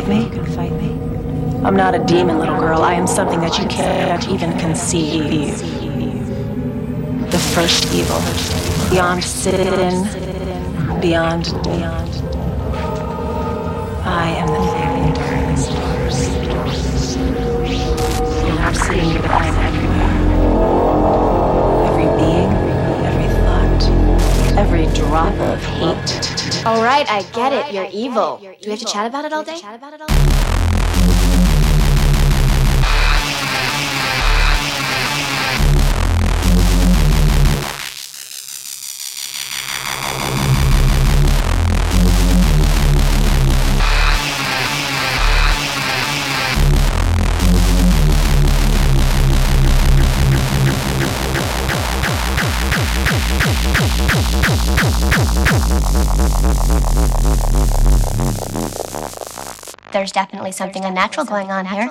fight me? I'm not a demon, little girl. I am something that you can't even conceive. The first evil, beyond sin, beyond beyond. I am the very darkness. And I'm sitting behind everywhere. Every being, every drop of hate. All right, I get it. You're evil. Do we have to chat about it all day? There's definitely something unnatural going on here.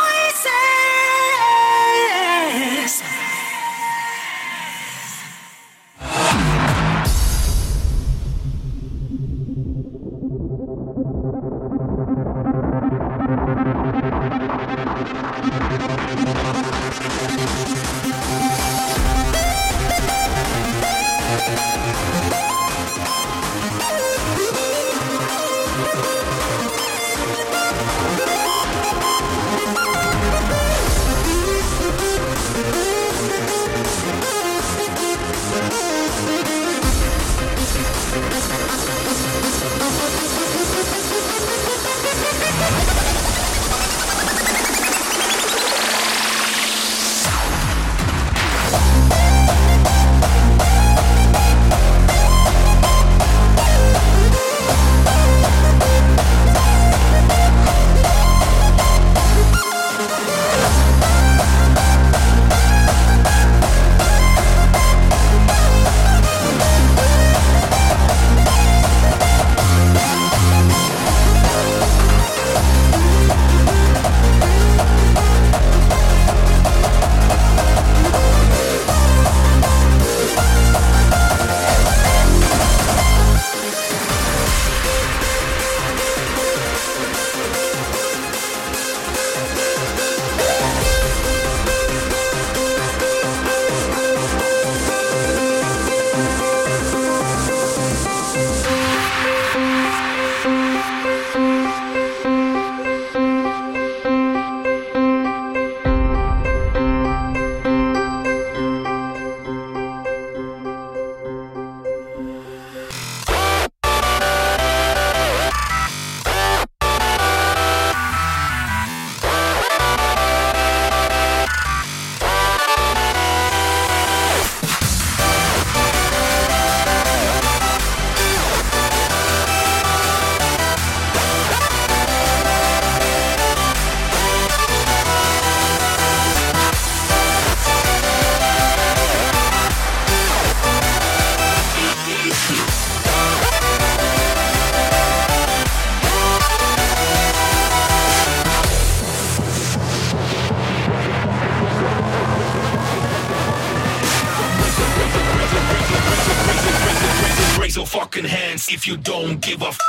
if you don't give a f-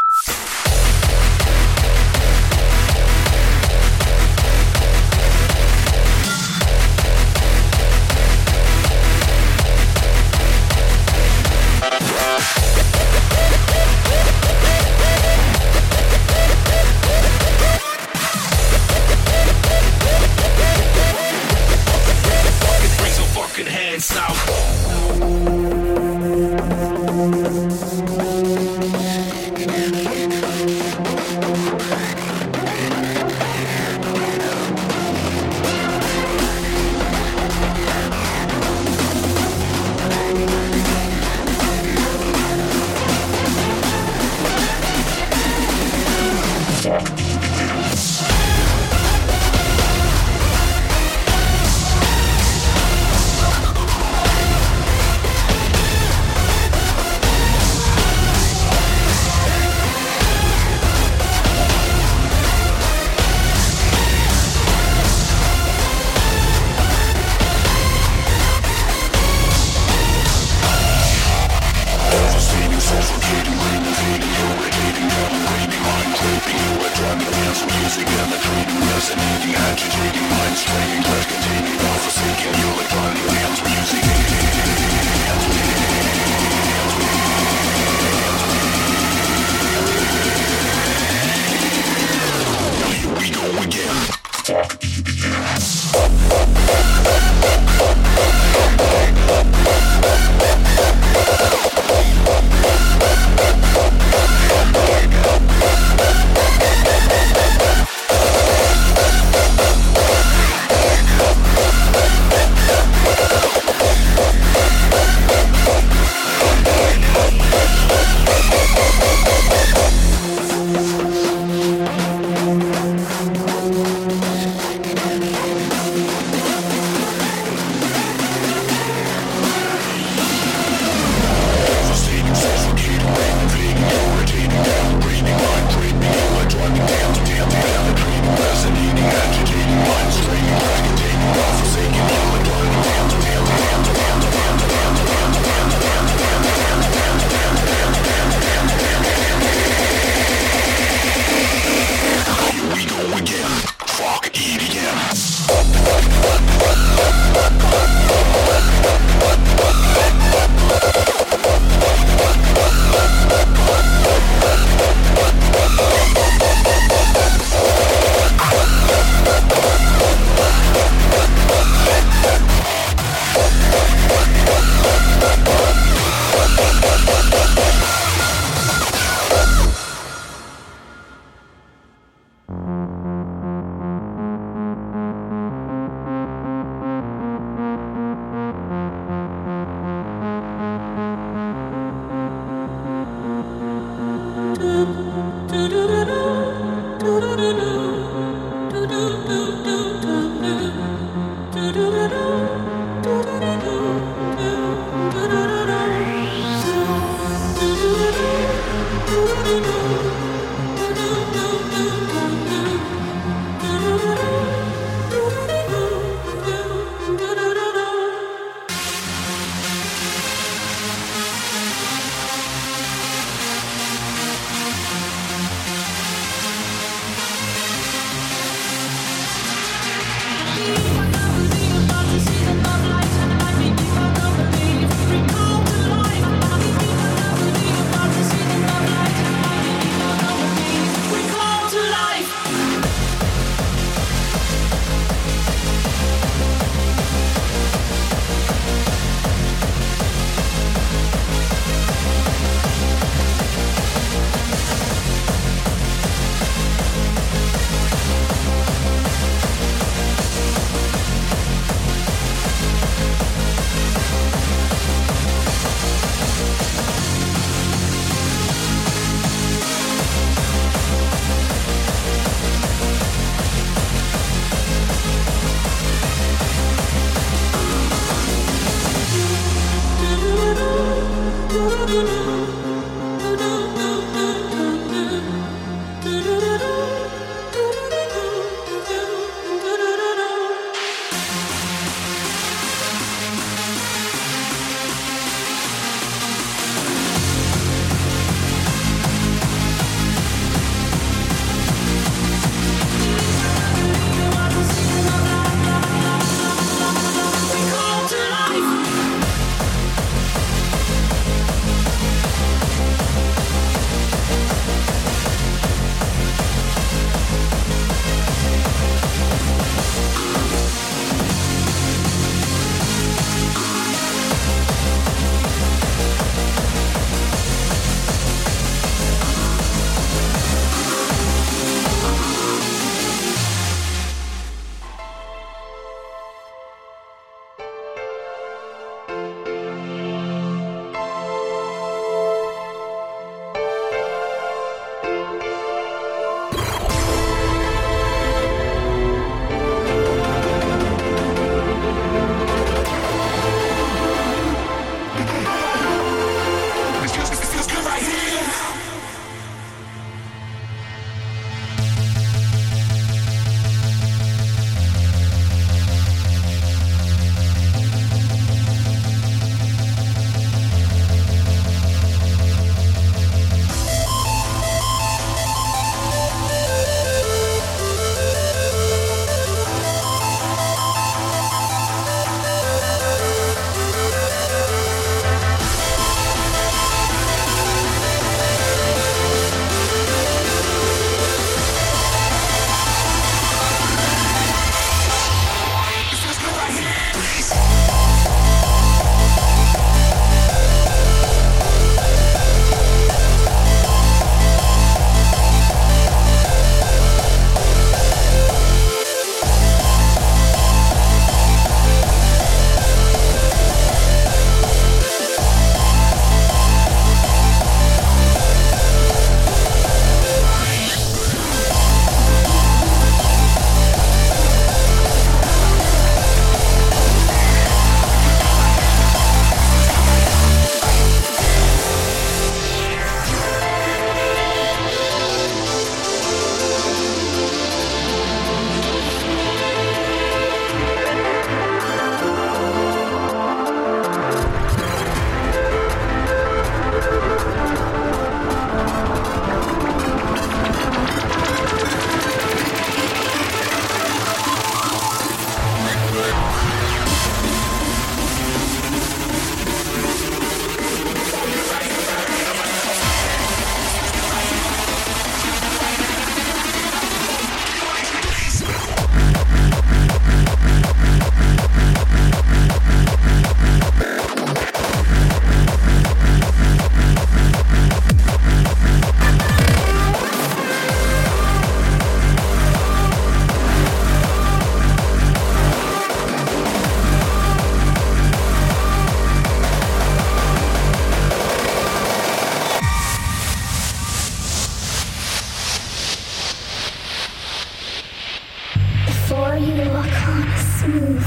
Milawakan is smooth.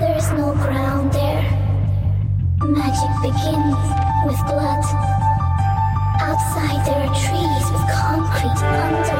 There is no ground there. Magic begins with blood. Outside there are trees with concrete.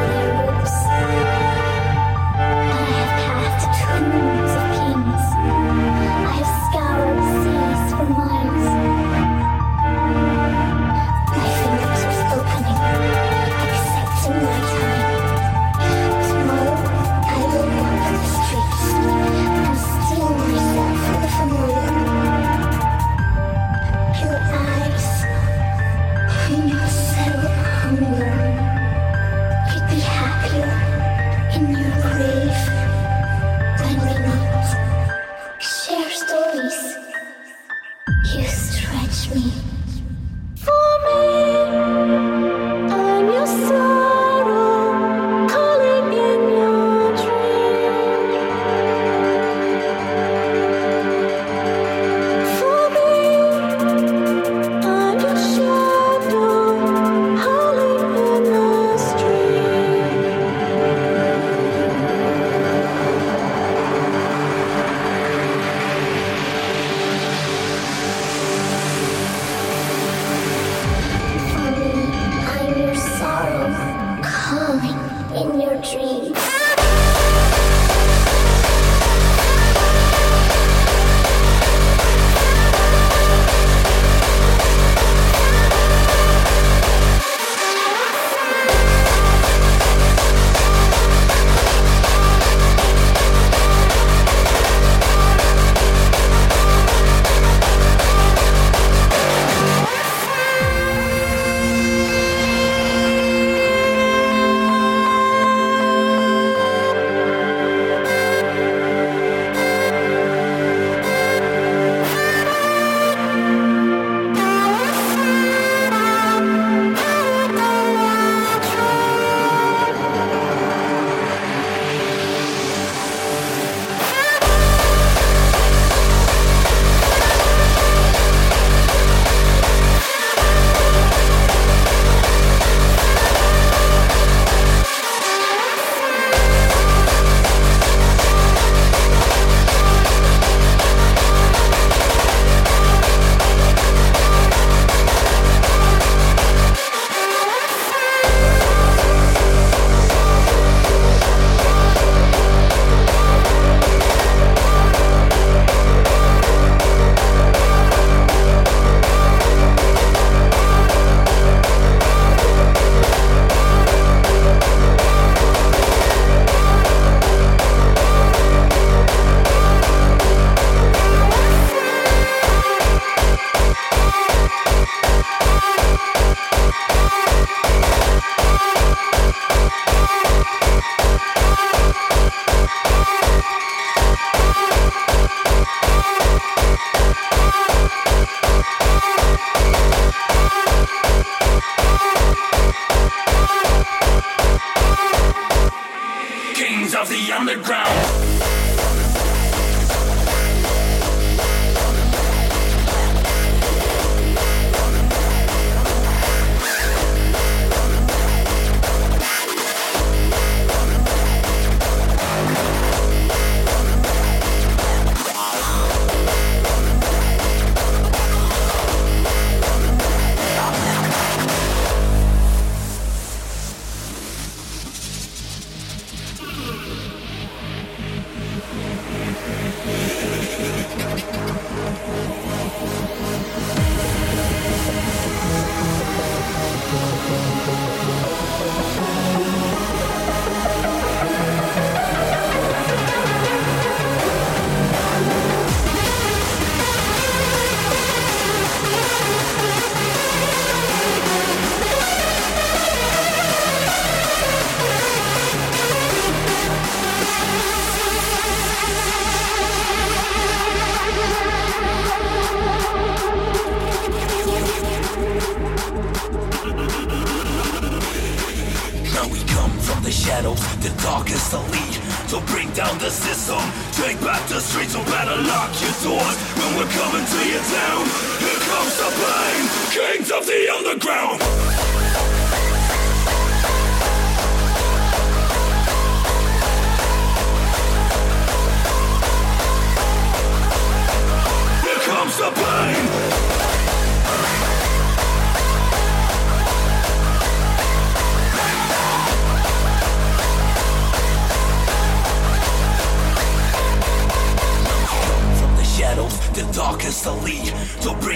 obsolete. So bring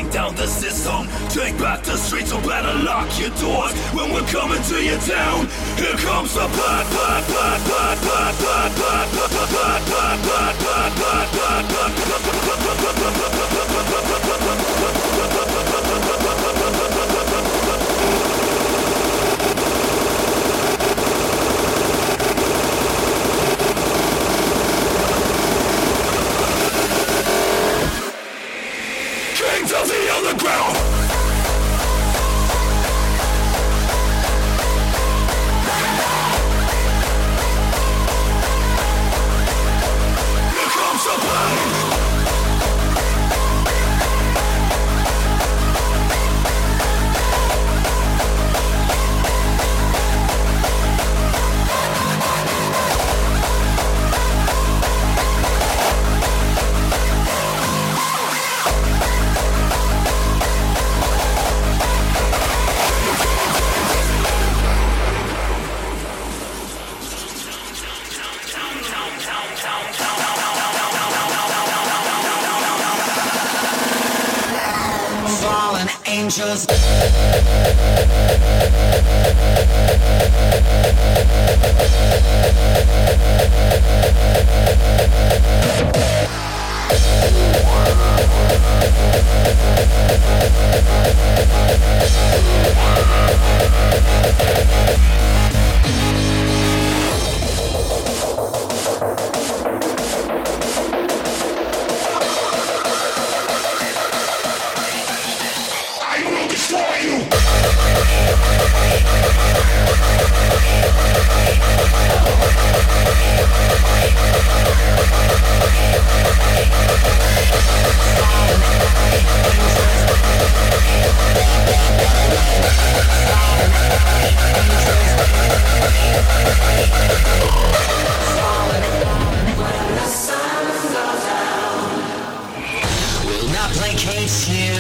not placates you.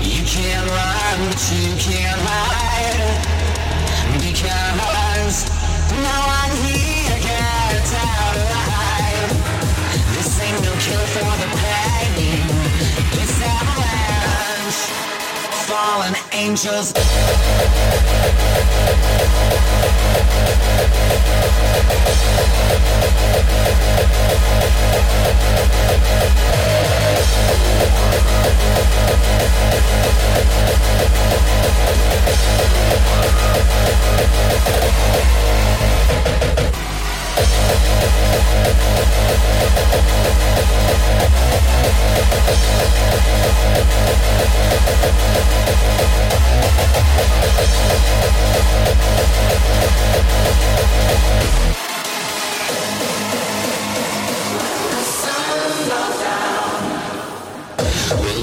You can't run, but you can't hide. Because no one here gets out alive. This ain't no cure for the pain. It's avalanche fallen angels. Thank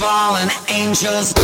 fallen angels.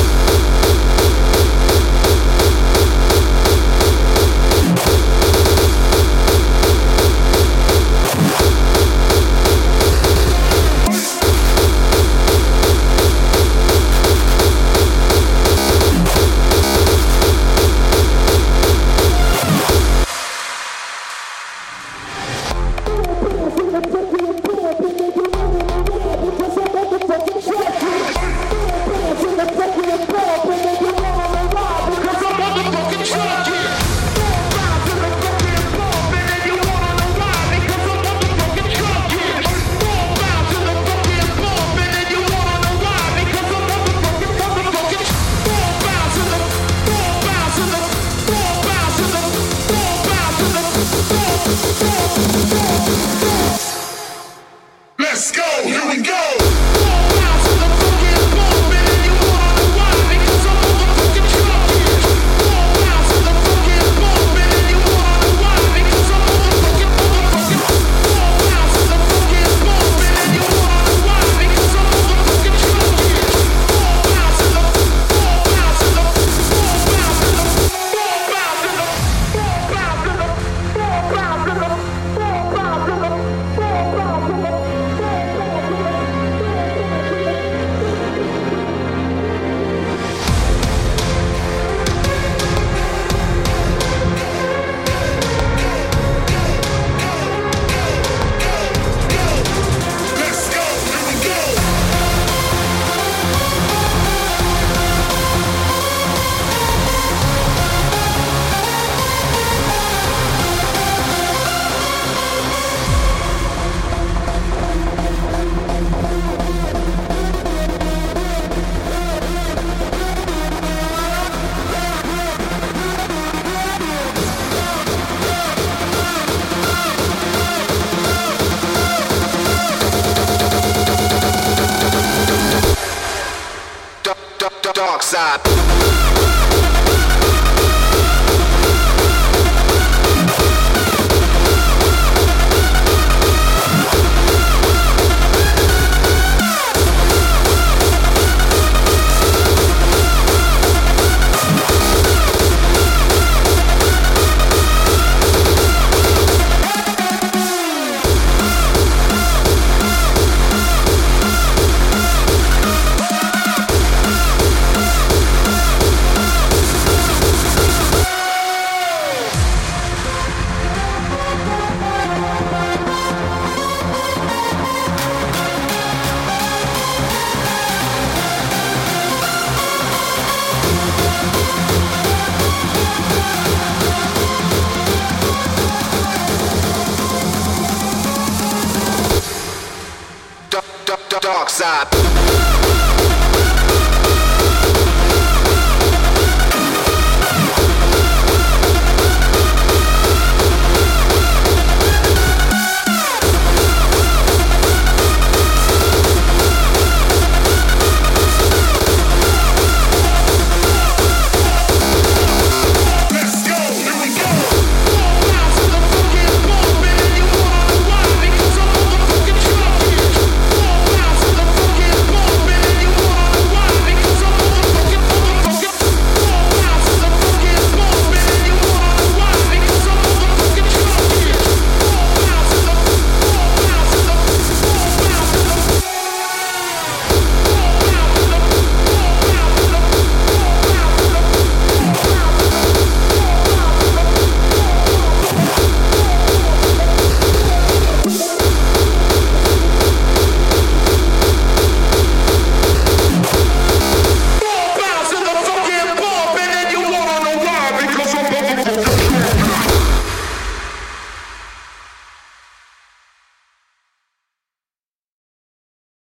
Side. dark side.